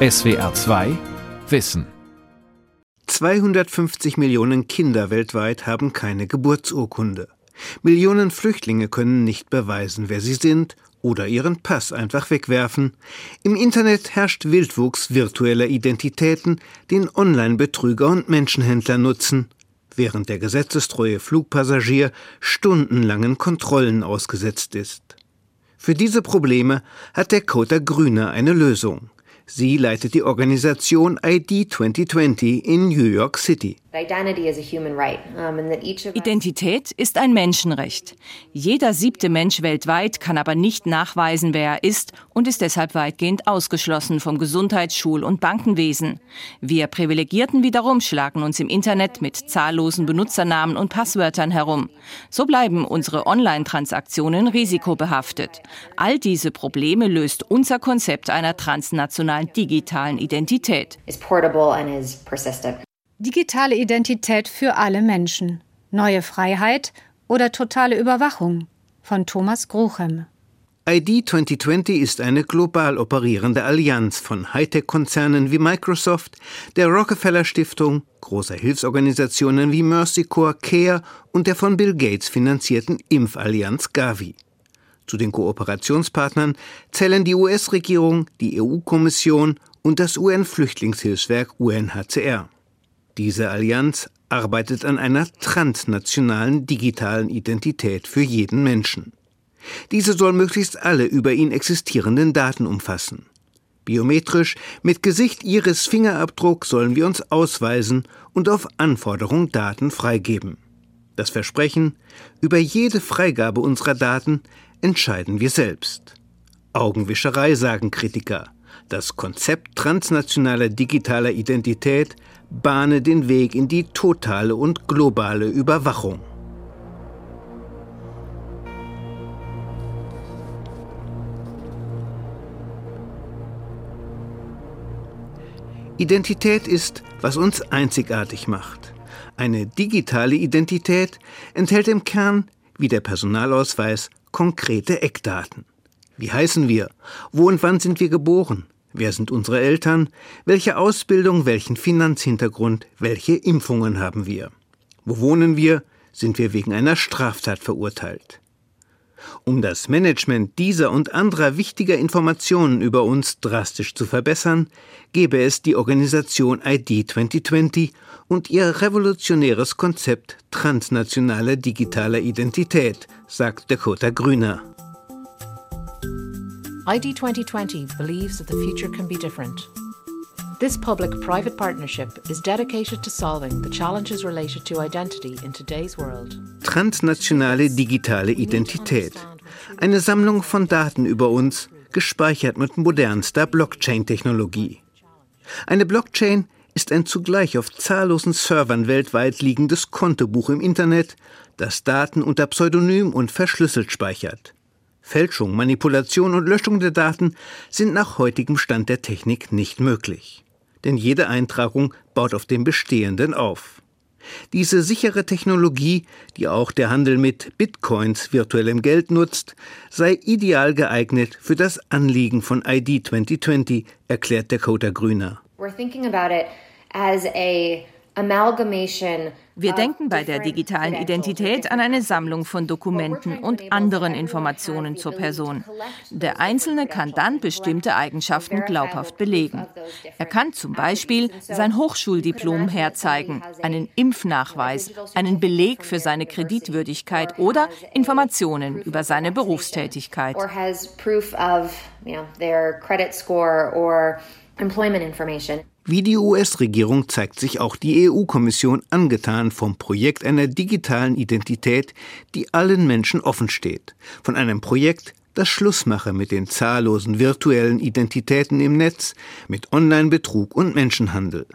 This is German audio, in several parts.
SWR 2 Wissen 250 Millionen Kinder weltweit haben keine Geburtsurkunde. Millionen Flüchtlinge können nicht beweisen, wer sie sind oder ihren Pass einfach wegwerfen. Im Internet herrscht Wildwuchs virtueller Identitäten, den Online-Betrüger und Menschenhändler nutzen, während der gesetzestreue Flugpassagier stundenlangen Kontrollen ausgesetzt ist. Für diese Probleme hat der Coder Grüner eine Lösung. Sie leitet die Organisation ID 2020 in New York City. Identität ist ein Menschenrecht. Jeder siebte Mensch weltweit kann aber nicht nachweisen, wer er ist und ist deshalb weitgehend ausgeschlossen vom Gesundheits-, Schul- und Bankenwesen. Wir Privilegierten wiederum schlagen uns im Internet mit zahllosen Benutzernamen und Passwörtern herum. So bleiben unsere Online-Transaktionen risikobehaftet. All diese Probleme löst unser Konzept einer transnationalen digitalen Identität. Digitale Identität für alle Menschen. Neue Freiheit oder totale Überwachung von Thomas Gruchem. ID 2020 ist eine global operierende Allianz von Hightech-Konzernen wie Microsoft, der Rockefeller Stiftung, großer Hilfsorganisationen wie Mercy Corps, CARE und der von Bill Gates finanzierten Impfallianz Gavi. Zu den Kooperationspartnern zählen die US-Regierung, die EU-Kommission und das UN-Flüchtlingshilfswerk UNHCR. Diese Allianz arbeitet an einer transnationalen digitalen Identität für jeden Menschen. Diese soll möglichst alle über ihn existierenden Daten umfassen. Biometrisch mit Gesicht Iris Fingerabdruck sollen wir uns ausweisen und auf Anforderung Daten freigeben. Das Versprechen, über jede Freigabe unserer Daten entscheiden wir selbst. Augenwischerei, sagen Kritiker. Das Konzept transnationaler digitaler Identität bahne den Weg in die totale und globale Überwachung. Identität ist, was uns einzigartig macht. Eine digitale Identität enthält im Kern, wie der Personalausweis, konkrete Eckdaten. Wie heißen wir? Wo und wann sind wir geboren? Wer sind unsere Eltern? Welche Ausbildung, welchen Finanzhintergrund, welche Impfungen haben wir? Wo wohnen wir? Sind wir wegen einer Straftat verurteilt? Um das Management dieser und anderer wichtiger Informationen über uns drastisch zu verbessern, gebe es die Organisation ID 2020 und ihr revolutionäres Konzept transnationaler digitaler Identität, sagt Dakota Grüner. ID 2020 believes that the future can be different. This public private partnership is dedicated to solving the challenges related to identity in today's world. Transnationale digitale Identität. Eine Sammlung von Daten über uns, gespeichert mit modernster Blockchain-Technologie. Eine Blockchain ist ein zugleich auf zahllosen Servern weltweit liegendes Kontobuch im Internet, das Daten unter Pseudonym und verschlüsselt speichert. Fälschung, Manipulation und Löschung der Daten sind nach heutigem Stand der Technik nicht möglich. Denn jede Eintragung baut auf dem Bestehenden auf. Diese sichere Technologie, die auch der Handel mit Bitcoins, virtuellem Geld nutzt, sei ideal geeignet für das Anliegen von ID 2020, erklärt der Coder Grüner. We're thinking about it as a wir denken bei der digitalen Identität an eine Sammlung von Dokumenten und anderen Informationen zur Person. Der Einzelne kann dann bestimmte Eigenschaften glaubhaft belegen. Er kann zum Beispiel sein Hochschuldiplom herzeigen, einen Impfnachweis, einen Beleg für seine Kreditwürdigkeit oder Informationen über seine Berufstätigkeit. Employment information. Wie die US-Regierung zeigt sich auch die EU-Kommission angetan vom Projekt einer digitalen Identität, die allen Menschen offen steht. Von einem Projekt, das Schluss mache mit den zahllosen virtuellen Identitäten im Netz, mit Online-Betrug und Menschenhandel.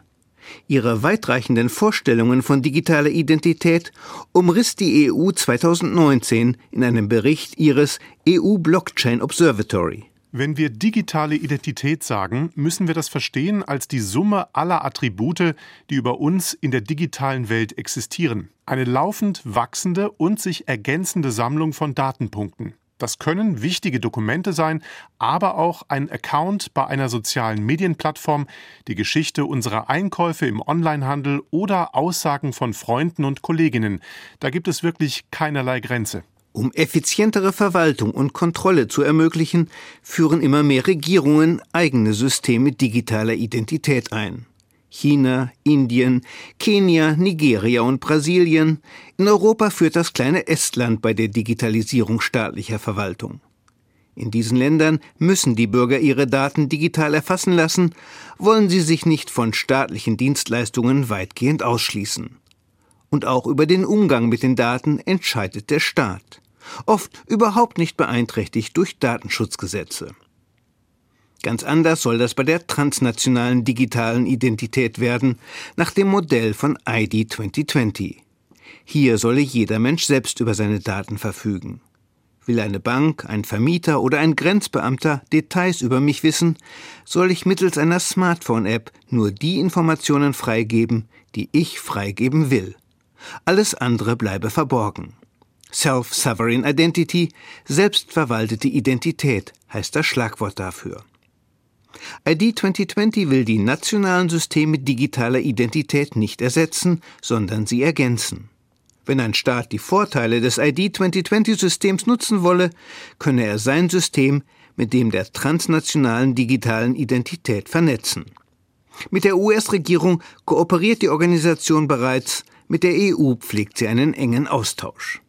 Ihre weitreichenden Vorstellungen von digitaler Identität umriss die EU 2019 in einem Bericht ihres EU Blockchain Observatory. Wenn wir digitale Identität sagen, müssen wir das verstehen als die Summe aller Attribute, die über uns in der digitalen Welt existieren. Eine laufend wachsende und sich ergänzende Sammlung von Datenpunkten. Das können wichtige Dokumente sein, aber auch ein Account bei einer sozialen Medienplattform, die Geschichte unserer Einkäufe im Onlinehandel oder Aussagen von Freunden und Kolleginnen. Da gibt es wirklich keinerlei Grenze. Um effizientere Verwaltung und Kontrolle zu ermöglichen, führen immer mehr Regierungen eigene Systeme digitaler Identität ein. China, Indien, Kenia, Nigeria und Brasilien. In Europa führt das kleine Estland bei der Digitalisierung staatlicher Verwaltung. In diesen Ländern müssen die Bürger ihre Daten digital erfassen lassen, wollen sie sich nicht von staatlichen Dienstleistungen weitgehend ausschließen. Und auch über den Umgang mit den Daten entscheidet der Staat, oft überhaupt nicht beeinträchtigt durch Datenschutzgesetze. Ganz anders soll das bei der transnationalen digitalen Identität werden, nach dem Modell von ID 2020. Hier solle jeder Mensch selbst über seine Daten verfügen. Will eine Bank, ein Vermieter oder ein Grenzbeamter Details über mich wissen, soll ich mittels einer Smartphone-App nur die Informationen freigeben, die ich freigeben will. Alles andere bleibe verborgen. Self-Sovereign Identity, selbstverwaltete Identität, heißt das Schlagwort dafür. ID 2020 will die nationalen Systeme digitaler Identität nicht ersetzen, sondern sie ergänzen. Wenn ein Staat die Vorteile des ID 2020-Systems nutzen wolle, könne er sein System mit dem der transnationalen digitalen Identität vernetzen. Mit der US-Regierung kooperiert die Organisation bereits, mit der EU pflegt sie einen engen Austausch.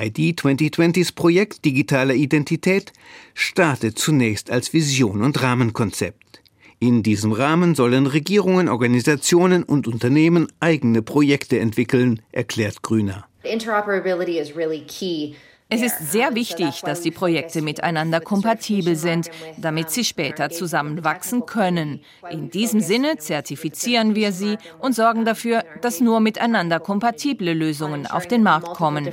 ID 2020s Projekt Digitale Identität startet zunächst als Vision und Rahmenkonzept. In diesem Rahmen sollen Regierungen, Organisationen und Unternehmen eigene Projekte entwickeln, erklärt Grüner. Interoperability is really key es ist sehr wichtig, dass die Projekte miteinander kompatibel sind, damit sie später zusammenwachsen können. In diesem Sinne zertifizieren wir sie und sorgen dafür, dass nur miteinander kompatible Lösungen auf den Markt kommen.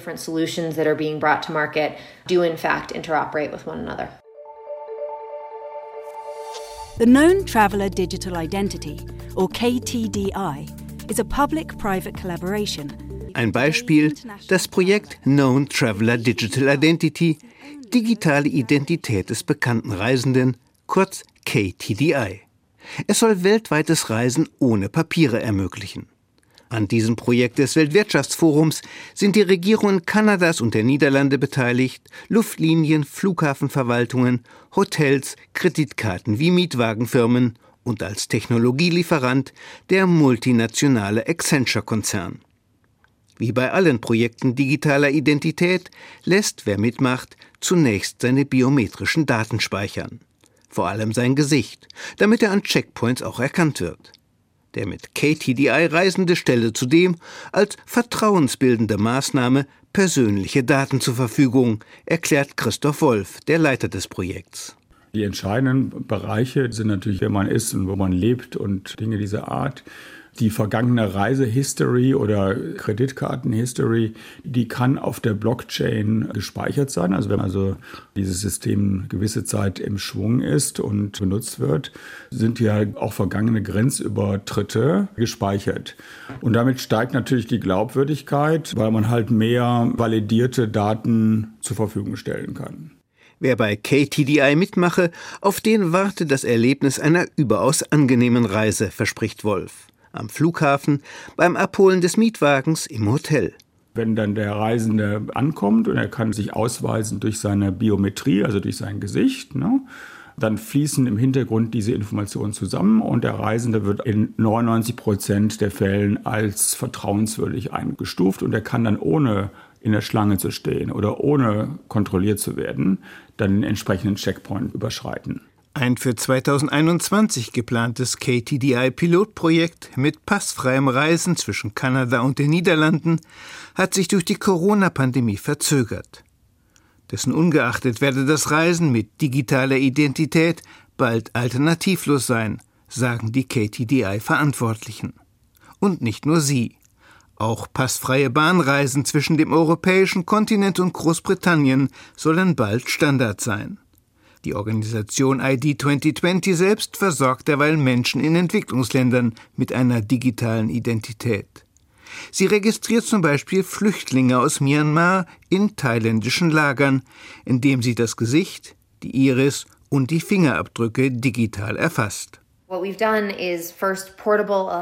The Known Traveller Digital Identity, or KTDI, is a public-private collaboration ein Beispiel das Projekt Known Traveler Digital Identity, digitale Identität des bekannten Reisenden, kurz KTDI. Es soll weltweites Reisen ohne Papiere ermöglichen. An diesem Projekt des Weltwirtschaftsforums sind die Regierungen Kanadas und der Niederlande beteiligt, Luftlinien, Flughafenverwaltungen, Hotels, Kreditkarten wie Mietwagenfirmen und als Technologielieferant der multinationale Accenture-Konzern. Wie bei allen Projekten digitaler Identität lässt wer mitmacht zunächst seine biometrischen Daten speichern. Vor allem sein Gesicht, damit er an Checkpoints auch erkannt wird. Der mit KTDI Reisende stelle zudem als vertrauensbildende Maßnahme persönliche Daten zur Verfügung, erklärt Christoph Wolf, der Leiter des Projekts. Die entscheidenden Bereiche sind natürlich, wer man ist und wo man lebt und Dinge dieser Art die vergangene Reisehistory oder Kreditkartenhistory, die kann auf der Blockchain gespeichert sein. Also wenn also dieses System gewisse Zeit im Schwung ist und benutzt wird, sind ja auch vergangene Grenzübertritte gespeichert. Und damit steigt natürlich die Glaubwürdigkeit, weil man halt mehr validierte Daten zur Verfügung stellen kann. Wer bei KTDI mitmache, auf den warte das Erlebnis einer überaus angenehmen Reise, verspricht Wolf am Flughafen, beim Abholen des Mietwagens im Hotel. Wenn dann der Reisende ankommt und er kann sich ausweisen durch seine Biometrie, also durch sein Gesicht, ne, dann fließen im Hintergrund diese Informationen zusammen und der Reisende wird in 99 Prozent der Fällen als vertrauenswürdig eingestuft und er kann dann ohne in der Schlange zu stehen oder ohne kontrolliert zu werden, dann den entsprechenden Checkpoint überschreiten. Ein für 2021 geplantes KTDI-Pilotprojekt mit passfreiem Reisen zwischen Kanada und den Niederlanden hat sich durch die Corona-Pandemie verzögert. Dessen ungeachtet werde das Reisen mit digitaler Identität bald alternativlos sein, sagen die KTDI-Verantwortlichen. Und nicht nur sie. Auch passfreie Bahnreisen zwischen dem europäischen Kontinent und Großbritannien sollen bald Standard sein. Die Organisation ID 2020 selbst versorgt derweil Menschen in Entwicklungsländern mit einer digitalen Identität. Sie registriert zum Beispiel Flüchtlinge aus Myanmar in thailändischen Lagern, indem sie das Gesicht, die Iris und die Fingerabdrücke digital erfasst. Uh,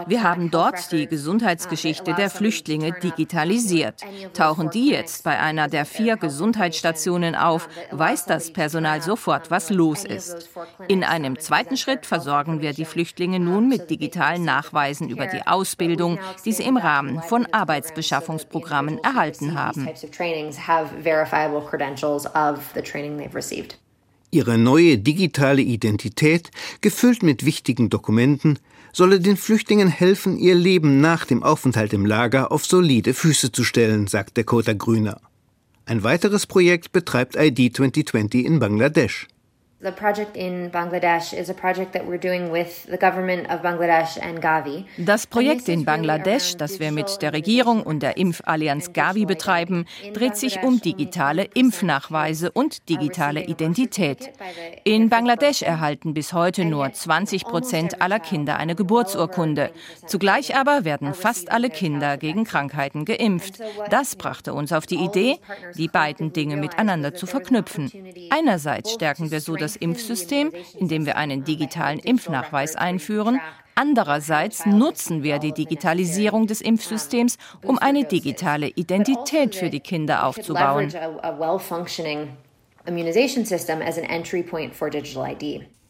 Wir haben dort die Gesundheitsgeschichte der Flüchtlinge digitalisiert. Tauchen die jetzt bei einer der vier Gesundheitsstationen auf, weiß das Personal sofort, was los ist. In einem zweiten Schritt versorgen wir die Flüchtlinge nun mit digitalen Nachweisen über die Ausbildung, die sie im Rahmen von Arbeitsbeschaffungsprogrammen erhalten haben. Ihre neue digitale Identität, gefüllt mit wichtigen Dokumenten, solle den Flüchtlingen helfen, ihr Leben nach dem Aufenthalt im Lager auf solide Füße zu stellen, sagt der Kota Grüner. Ein weiteres Projekt betreibt ID 2020 in Bangladesch. The project in Bangladesh is a project that we're doing with the government of Bangladesh and Gavi. Das Projekt in Bangladesch, das wir mit der Regierung und der Impfallianz Gavi betreiben, dreht sich um digitale Impfnachweise und digitale Identität. In Bangladesch erhalten bis heute nur 20 Prozent aller Kinder eine Geburtsurkunde. Zugleich aber werden fast alle Kinder gegen Krankheiten geimpft. Das brachte uns auf die Idee, die beiden Dinge miteinander zu verknüpfen. Einerseits stärken wir so das das Impfsystem, indem wir einen digitalen Impfnachweis einführen. Andererseits nutzen wir die Digitalisierung des Impfsystems, um eine digitale Identität für die Kinder aufzubauen.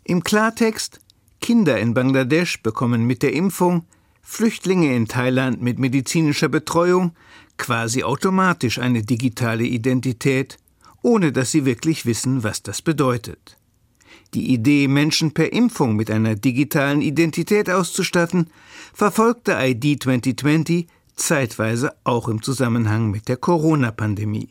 Im Klartext, Kinder in Bangladesch bekommen mit der Impfung, Flüchtlinge in Thailand mit medizinischer Betreuung quasi automatisch eine digitale Identität, ohne dass sie wirklich wissen, was das bedeutet. Die Idee, Menschen per Impfung mit einer digitalen Identität auszustatten, verfolgte ID 2020 zeitweise auch im Zusammenhang mit der Corona-Pandemie.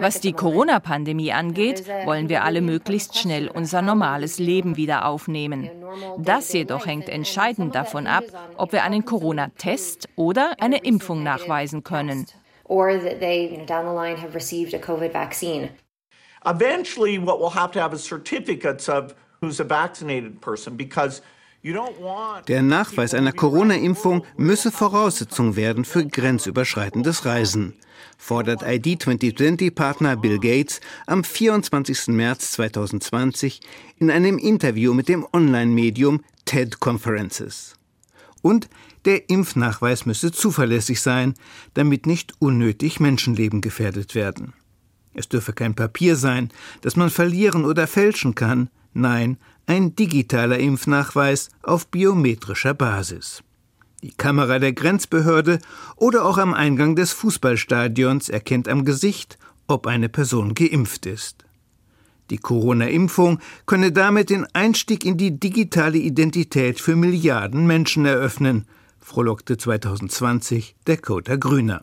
Was die Corona-Pandemie angeht, wollen wir alle möglichst schnell unser normales Leben wieder aufnehmen. Das jedoch hängt entscheidend davon ab, ob wir einen Corona-Test oder eine Impfung nachweisen können. Eventually, what we'll have to have is certificates of who's a vaccinated person because der Nachweis einer Corona-Impfung müsse Voraussetzung werden für grenzüberschreitendes Reisen, fordert ID 2020-Partner Bill Gates am 24. März 2020 in einem Interview mit dem Online-Medium TED Conferences. Und der Impfnachweis müsse zuverlässig sein, damit nicht unnötig Menschenleben gefährdet werden. Es dürfe kein Papier sein, das man verlieren oder fälschen kann, nein, ein digitaler Impfnachweis auf biometrischer Basis. Die Kamera der Grenzbehörde oder auch am Eingang des Fußballstadions erkennt am Gesicht, ob eine Person geimpft ist. Die Corona-Impfung könne damit den Einstieg in die digitale Identität für Milliarden Menschen eröffnen, frohlockte 2020 der Kota Grüner.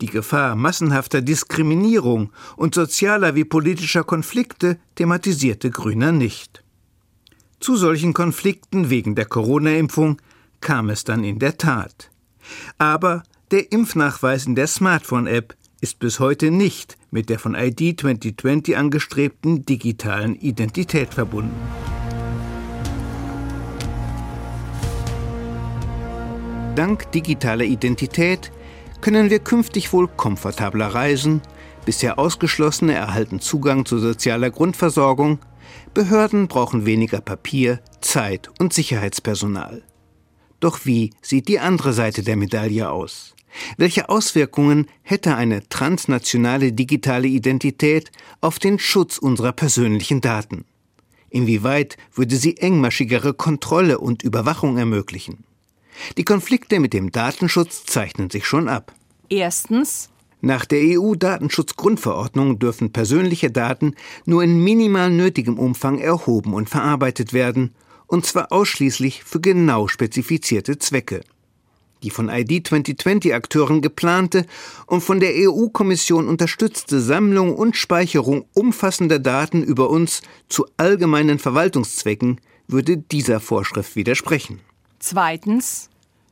Die Gefahr massenhafter Diskriminierung und sozialer wie politischer Konflikte thematisierte Grüner nicht. Zu solchen Konflikten wegen der Corona-Impfung kam es dann in der Tat. Aber der Impfnachweis in der Smartphone-App ist bis heute nicht mit der von ID 2020 angestrebten digitalen Identität verbunden. Dank digitaler Identität können wir künftig wohl komfortabler reisen, bisher Ausgeschlossene erhalten Zugang zu sozialer Grundversorgung, Behörden brauchen weniger Papier, Zeit und Sicherheitspersonal. Doch wie sieht die andere Seite der Medaille aus? Welche Auswirkungen hätte eine transnationale digitale Identität auf den Schutz unserer persönlichen Daten? Inwieweit würde sie engmaschigere Kontrolle und Überwachung ermöglichen? Die Konflikte mit dem Datenschutz zeichnen sich schon ab. Erstens nach der EU-Datenschutzgrundverordnung dürfen persönliche Daten nur in minimal nötigem Umfang erhoben und verarbeitet werden, und zwar ausschließlich für genau spezifizierte Zwecke. Die von ID 2020-Akteuren geplante und von der EU-Kommission unterstützte Sammlung und Speicherung umfassender Daten über uns zu allgemeinen Verwaltungszwecken würde dieser Vorschrift widersprechen. Zweitens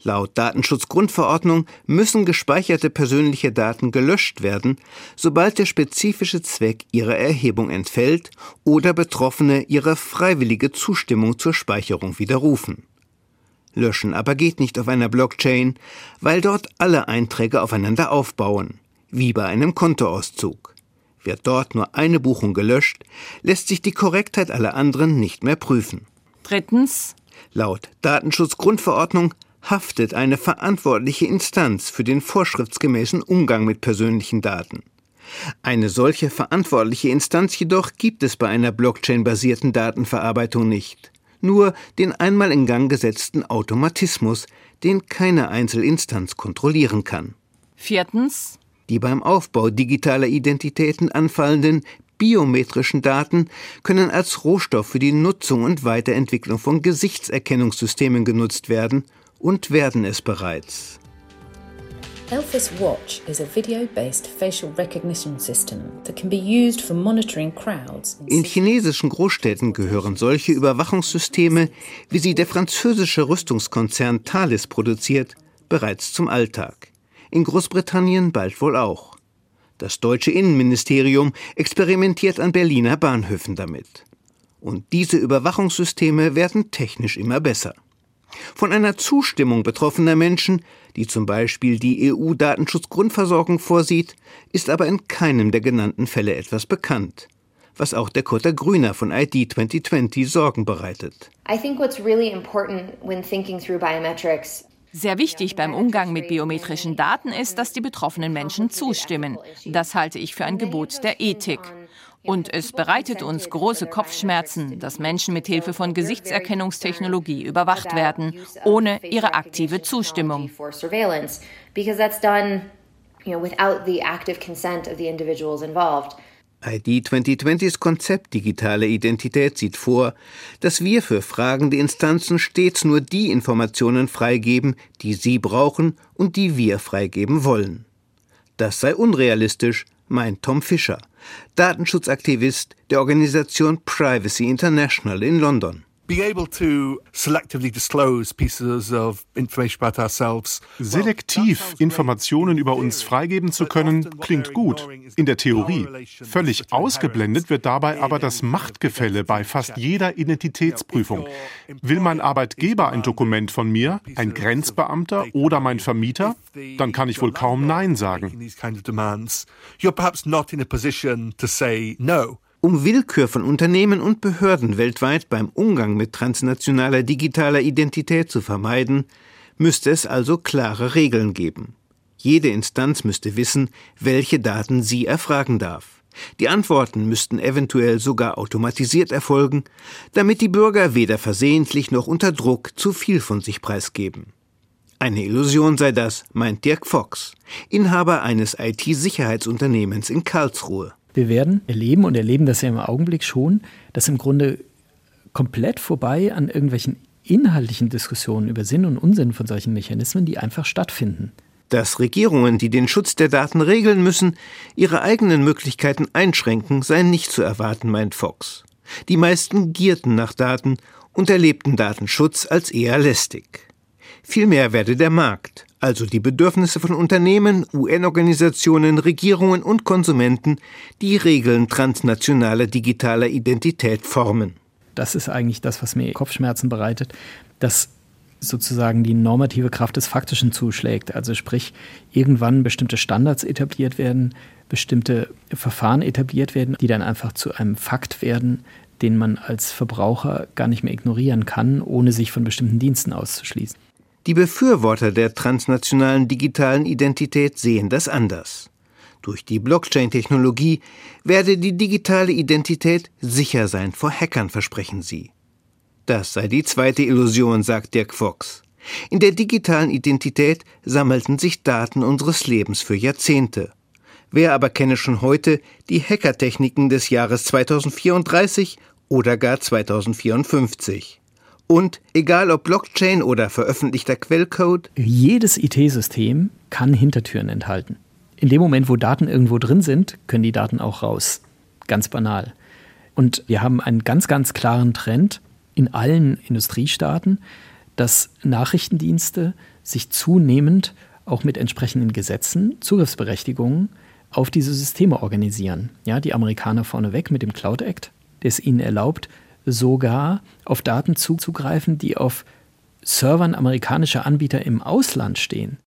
Laut Datenschutzgrundverordnung müssen gespeicherte persönliche Daten gelöscht werden, sobald der spezifische Zweck ihrer Erhebung entfällt oder Betroffene ihre freiwillige Zustimmung zur Speicherung widerrufen. Löschen aber geht nicht auf einer Blockchain, weil dort alle Einträge aufeinander aufbauen, wie bei einem Kontoauszug. Wird dort nur eine Buchung gelöscht, lässt sich die Korrektheit aller anderen nicht mehr prüfen. Drittens. Laut Datenschutzgrundverordnung haftet eine verantwortliche Instanz für den vorschriftsgemäßen Umgang mit persönlichen Daten. Eine solche verantwortliche Instanz jedoch gibt es bei einer Blockchain-basierten Datenverarbeitung nicht. Nur den einmal in Gang gesetzten Automatismus, den keine Einzelinstanz kontrollieren kann. Viertens. Die beim Aufbau digitaler Identitäten anfallenden biometrischen Daten können als Rohstoff für die Nutzung und Weiterentwicklung von Gesichtserkennungssystemen genutzt werden und werden es bereits. Elphys Watch is a video-based facial recognition system that can be used for monitoring crowds. In chinesischen Großstädten gehören solche Überwachungssysteme, wie sie der französische Rüstungskonzern Thales produziert, bereits zum Alltag. In Großbritannien bald wohl auch. Das deutsche Innenministerium experimentiert an Berliner Bahnhöfen damit. Und diese Überwachungssysteme werden technisch immer besser. Von einer Zustimmung betroffener Menschen, die zum Beispiel die EU-Datenschutzgrundversorgung vorsieht, ist aber in keinem der genannten Fälle etwas bekannt was auch der Kotter Grüner von ID 2020 Sorgen bereitet. I think what's really important when thinking through biometrics sehr wichtig beim Umgang mit biometrischen Daten ist, dass die betroffenen Menschen zustimmen. Das halte ich für ein Gebot der Ethik. Und es bereitet uns große Kopfschmerzen, dass Menschen mit Hilfe von Gesichtserkennungstechnologie überwacht werden, ohne ihre aktive Zustimmung. ID 2020s Konzept digitale Identität sieht vor, dass wir für fragende Instanzen stets nur die Informationen freigeben, die sie brauchen und die wir freigeben wollen. Das sei unrealistisch, meint Tom Fischer, Datenschutzaktivist der Organisation Privacy International in London. Selektiv Informationen über uns freigeben zu können, klingt gut, in der Theorie. Völlig ausgeblendet wird dabei aber das Machtgefälle bei fast jeder Identitätsprüfung. Will mein Arbeitgeber ein Dokument von mir, ein Grenzbeamter oder mein Vermieter? Dann kann ich wohl kaum Nein sagen. Um Willkür von Unternehmen und Behörden weltweit beim Umgang mit transnationaler digitaler Identität zu vermeiden, müsste es also klare Regeln geben. Jede Instanz müsste wissen, welche Daten sie erfragen darf. Die Antworten müssten eventuell sogar automatisiert erfolgen, damit die Bürger weder versehentlich noch unter Druck zu viel von sich preisgeben. Eine Illusion sei das, meint Dirk Fox, Inhaber eines IT-Sicherheitsunternehmens in Karlsruhe. Wir werden erleben und erleben das ja im Augenblick schon, dass im Grunde komplett vorbei an irgendwelchen inhaltlichen Diskussionen über Sinn und Unsinn von solchen Mechanismen, die einfach stattfinden. Dass Regierungen, die den Schutz der Daten regeln müssen, ihre eigenen Möglichkeiten einschränken, sei nicht zu erwarten, meint Fox. Die meisten gierten nach Daten und erlebten Datenschutz als eher lästig. Vielmehr werde der Markt, also die Bedürfnisse von Unternehmen, UN-Organisationen, Regierungen und Konsumenten, die Regeln transnationaler digitaler Identität formen. Das ist eigentlich das, was mir Kopfschmerzen bereitet, dass sozusagen die normative Kraft des Faktischen zuschlägt. Also sprich, irgendwann bestimmte Standards etabliert werden, bestimmte Verfahren etabliert werden, die dann einfach zu einem Fakt werden, den man als Verbraucher gar nicht mehr ignorieren kann, ohne sich von bestimmten Diensten auszuschließen. Die Befürworter der transnationalen digitalen Identität sehen das anders. Durch die Blockchain-Technologie werde die digitale Identität sicher sein vor Hackern, versprechen sie. Das sei die zweite Illusion, sagt Dirk Fox. In der digitalen Identität sammelten sich Daten unseres Lebens für Jahrzehnte. Wer aber kenne schon heute die Hackertechniken des Jahres 2034 oder gar 2054? Und egal ob Blockchain oder veröffentlichter Quellcode. Jedes IT-System kann Hintertüren enthalten. In dem Moment, wo Daten irgendwo drin sind, können die Daten auch raus. Ganz banal. Und wir haben einen ganz, ganz klaren Trend in allen Industriestaaten, dass Nachrichtendienste sich zunehmend auch mit entsprechenden Gesetzen Zugriffsberechtigungen auf diese Systeme organisieren. Ja, die Amerikaner vorneweg mit dem Cloud Act, der es ihnen erlaubt, sogar auf Daten zuzugreifen, die auf Servern amerikanischer Anbieter im Ausland stehen.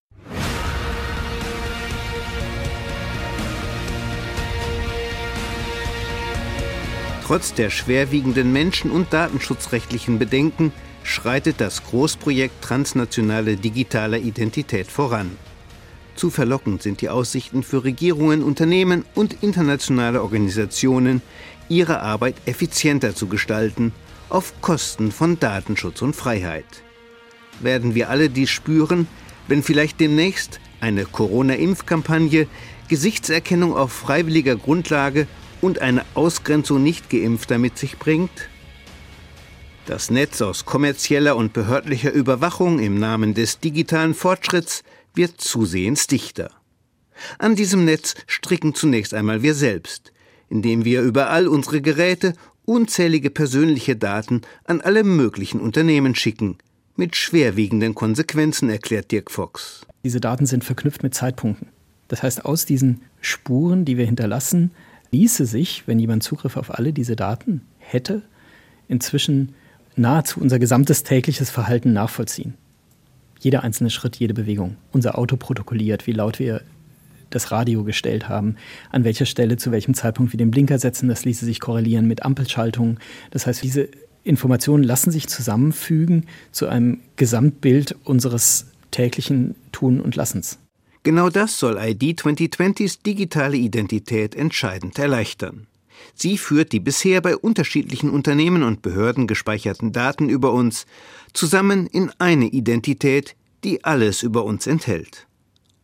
Trotz der schwerwiegenden menschen- und datenschutzrechtlichen Bedenken schreitet das Großprojekt transnationale digitale Identität voran. Zu verlockend sind die Aussichten für Regierungen, Unternehmen und internationale Organisationen, ihre Arbeit effizienter zu gestalten, auf Kosten von Datenschutz und Freiheit. Werden wir alle dies spüren, wenn vielleicht demnächst eine Corona-Impfkampagne, Gesichtserkennung auf freiwilliger Grundlage und eine Ausgrenzung nicht geimpfter mit sich bringt? Das Netz aus kommerzieller und behördlicher Überwachung im Namen des digitalen Fortschritts wird zusehends dichter. An diesem Netz stricken zunächst einmal wir selbst, indem wir über all unsere Geräte unzählige persönliche Daten an alle möglichen Unternehmen schicken, mit schwerwiegenden Konsequenzen, erklärt Dirk Fox. Diese Daten sind verknüpft mit Zeitpunkten. Das heißt, aus diesen Spuren, die wir hinterlassen, ließe sich, wenn jemand Zugriff auf alle diese Daten hätte, inzwischen nahezu unser gesamtes tägliches Verhalten nachvollziehen. Jeder einzelne Schritt, jede Bewegung. Unser Auto protokolliert, wie laut wir das Radio gestellt haben, an welcher Stelle, zu welchem Zeitpunkt wir den Blinker setzen. Das ließe sich korrelieren mit Ampelschaltungen. Das heißt, diese Informationen lassen sich zusammenfügen zu einem Gesamtbild unseres täglichen Tun und Lassens. Genau das soll ID 2020s digitale Identität entscheidend erleichtern. Sie führt die bisher bei unterschiedlichen Unternehmen und Behörden gespeicherten Daten über uns zusammen in eine Identität, die alles über uns enthält.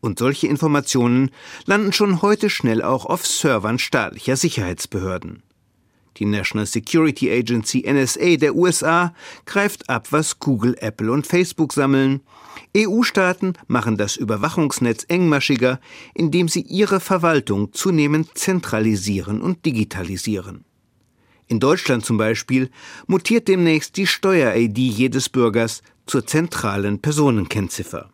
Und solche Informationen landen schon heute schnell auch auf Servern staatlicher Sicherheitsbehörden. Die National Security Agency NSA der USA greift ab, was Google, Apple und Facebook sammeln. EU-Staaten machen das Überwachungsnetz engmaschiger, indem sie ihre Verwaltung zunehmend zentralisieren und digitalisieren. In Deutschland zum Beispiel mutiert demnächst die Steuer-ID jedes Bürgers zur zentralen Personenkennziffer.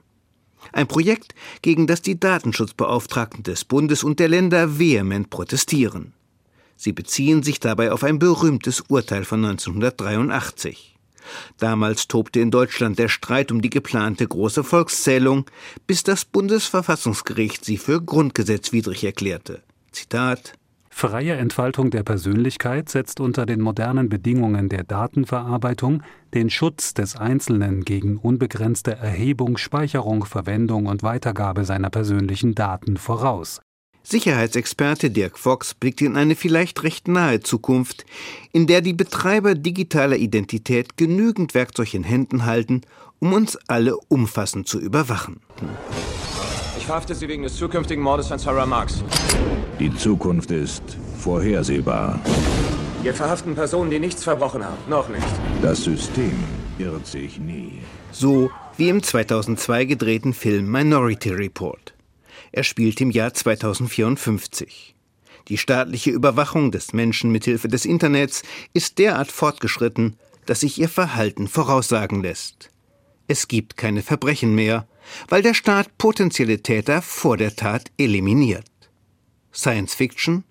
Ein Projekt, gegen das die Datenschutzbeauftragten des Bundes und der Länder vehement protestieren. Sie beziehen sich dabei auf ein berühmtes Urteil von 1983. Damals tobte in Deutschland der Streit um die geplante große Volkszählung, bis das Bundesverfassungsgericht sie für grundgesetzwidrig erklärte. Zitat Freie Entfaltung der Persönlichkeit setzt unter den modernen Bedingungen der Datenverarbeitung den Schutz des Einzelnen gegen unbegrenzte Erhebung, Speicherung, Verwendung und Weitergabe seiner persönlichen Daten voraus. Sicherheitsexperte Dirk Fox blickt in eine vielleicht recht nahe Zukunft, in der die Betreiber digitaler Identität genügend Werkzeug in Händen halten, um uns alle umfassend zu überwachen. Ich verhafte Sie wegen des zukünftigen Mordes an Sarah Marks. Die Zukunft ist vorhersehbar. Wir verhaften Personen, die nichts verbrochen haben. Noch nicht. Das System irrt sich nie. So wie im 2002 gedrehten Film Minority Report. Er spielt im Jahr 2054. Die staatliche Überwachung des Menschen mithilfe des Internets ist derart fortgeschritten, dass sich ihr Verhalten voraussagen lässt. Es gibt keine Verbrechen mehr, weil der Staat potenzielle Täter vor der Tat eliminiert. Science Fiction?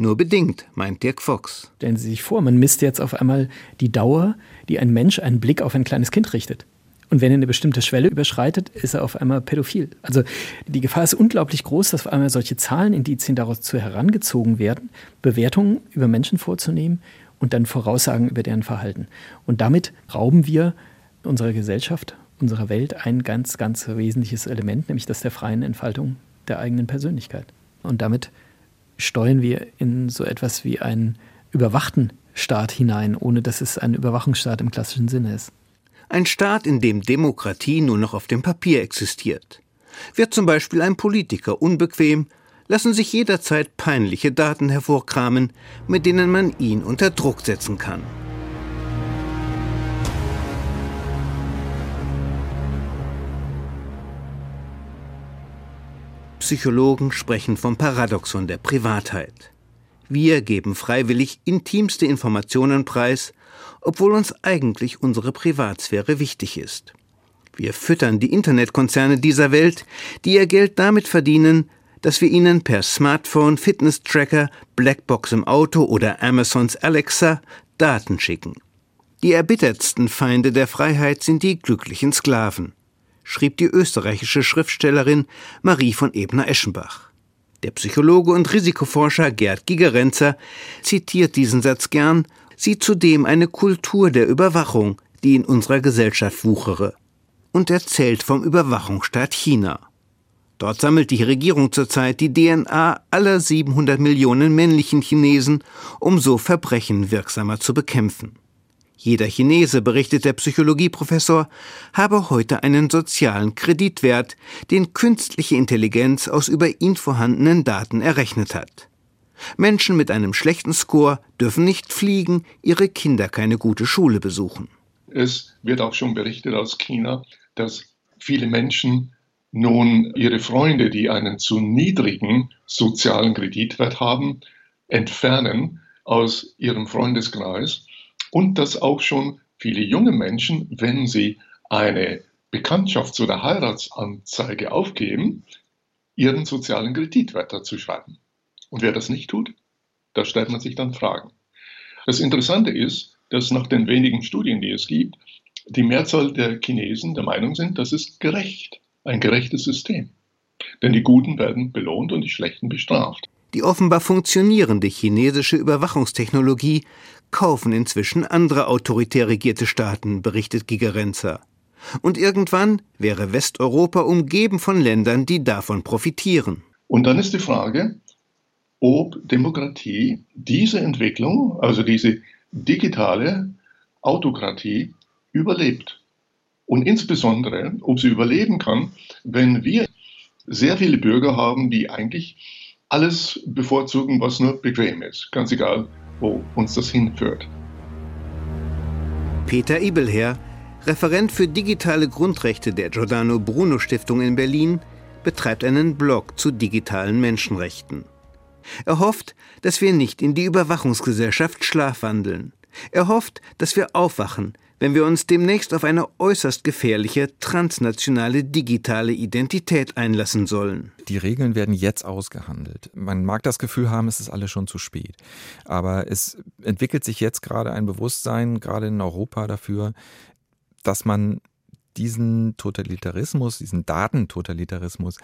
Nur bedingt, meint Dirk Fox. Stellen Sie sich vor, man misst jetzt auf einmal die Dauer, die ein Mensch einen Blick auf ein kleines Kind richtet. Und wenn er eine bestimmte Schwelle überschreitet, ist er auf einmal pädophil. Also die Gefahr ist unglaublich groß, dass auf einmal solche Zahlenindizien daraus zu herangezogen werden, Bewertungen über Menschen vorzunehmen und dann Voraussagen über deren Verhalten. Und damit rauben wir unserer Gesellschaft, unserer Welt ein ganz, ganz wesentliches Element, nämlich das der freien Entfaltung der eigenen Persönlichkeit. Und damit steuern wir in so etwas wie einen überwachten Staat hinein, ohne dass es ein Überwachungsstaat im klassischen Sinne ist. Ein Staat, in dem Demokratie nur noch auf dem Papier existiert. Wird zum Beispiel ein Politiker unbequem, lassen sich jederzeit peinliche Daten hervorkramen, mit denen man ihn unter Druck setzen kann. Psychologen sprechen vom Paradoxon der Privatheit. Wir geben freiwillig intimste Informationen preis, obwohl uns eigentlich unsere Privatsphäre wichtig ist. Wir füttern die Internetkonzerne dieser Welt, die ihr Geld damit verdienen, dass wir ihnen per Smartphone, Fitness-Tracker, Blackbox im Auto oder Amazons Alexa Daten schicken. Die erbittertsten Feinde der Freiheit sind die glücklichen Sklaven, schrieb die österreichische Schriftstellerin Marie von Ebner-Eschenbach. Der Psychologe und Risikoforscher Gerd Gigerenzer zitiert diesen Satz gern, sieht zudem eine Kultur der Überwachung, die in unserer Gesellschaft wuchere, und erzählt vom Überwachungsstaat China. Dort sammelt die Regierung zurzeit die DNA aller 700 Millionen männlichen Chinesen, um so Verbrechen wirksamer zu bekämpfen. Jeder Chinese, berichtet der Psychologieprofessor, habe heute einen sozialen Kreditwert, den künstliche Intelligenz aus über ihn vorhandenen Daten errechnet hat. Menschen mit einem schlechten Score dürfen nicht fliegen, ihre Kinder keine gute Schule besuchen. Es wird auch schon berichtet aus China, dass viele Menschen nun ihre Freunde, die einen zu niedrigen sozialen Kreditwert haben, entfernen aus ihrem Freundeskreis und dass auch schon viele junge Menschen, wenn sie eine Bekanntschafts- oder Heiratsanzeige aufgeben, ihren sozialen Kreditwert dazu schreiben. Und wer das nicht tut, da stellt man sich dann Fragen. Das Interessante ist, dass nach den wenigen Studien, die es gibt, die Mehrzahl der Chinesen der Meinung sind, das ist gerecht, ein gerechtes System. Denn die Guten werden belohnt und die Schlechten bestraft. Die offenbar funktionierende chinesische Überwachungstechnologie kaufen inzwischen andere autoritär regierte Staaten, berichtet Gigerenzer. Und irgendwann wäre Westeuropa umgeben von Ländern, die davon profitieren. Und dann ist die Frage, ob Demokratie diese Entwicklung, also diese digitale Autokratie, überlebt. Und insbesondere, ob sie überleben kann, wenn wir sehr viele Bürger haben, die eigentlich alles bevorzugen, was nur bequem ist. Ganz egal, wo uns das hinführt. Peter Ibelherr, Referent für digitale Grundrechte der Giordano Bruno Stiftung in Berlin, betreibt einen Blog zu digitalen Menschenrechten. Er hofft, dass wir nicht in die Überwachungsgesellschaft schlafwandeln. Er hofft, dass wir aufwachen, wenn wir uns demnächst auf eine äußerst gefährliche transnationale digitale Identität einlassen sollen. Die Regeln werden jetzt ausgehandelt. Man mag das Gefühl haben, es ist alles schon zu spät. Aber es entwickelt sich jetzt gerade ein Bewusstsein, gerade in Europa dafür, dass man diesen Totalitarismus, diesen Datentotalitarismus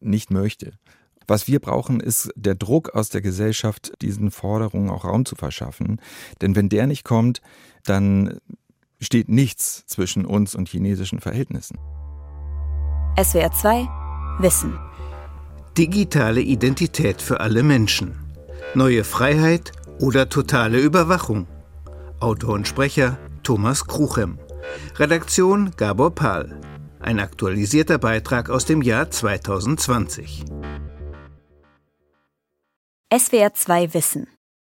nicht möchte. Was wir brauchen, ist der Druck aus der Gesellschaft, diesen Forderungen auch Raum zu verschaffen. Denn wenn der nicht kommt, dann steht nichts zwischen uns und chinesischen Verhältnissen. SWR 2 Wissen. Digitale Identität für alle Menschen. Neue Freiheit oder totale Überwachung. Autor und Sprecher Thomas Kruchem. Redaktion Gabor Pahl. Ein aktualisierter Beitrag aus dem Jahr 2020. SWR 2 Wissen.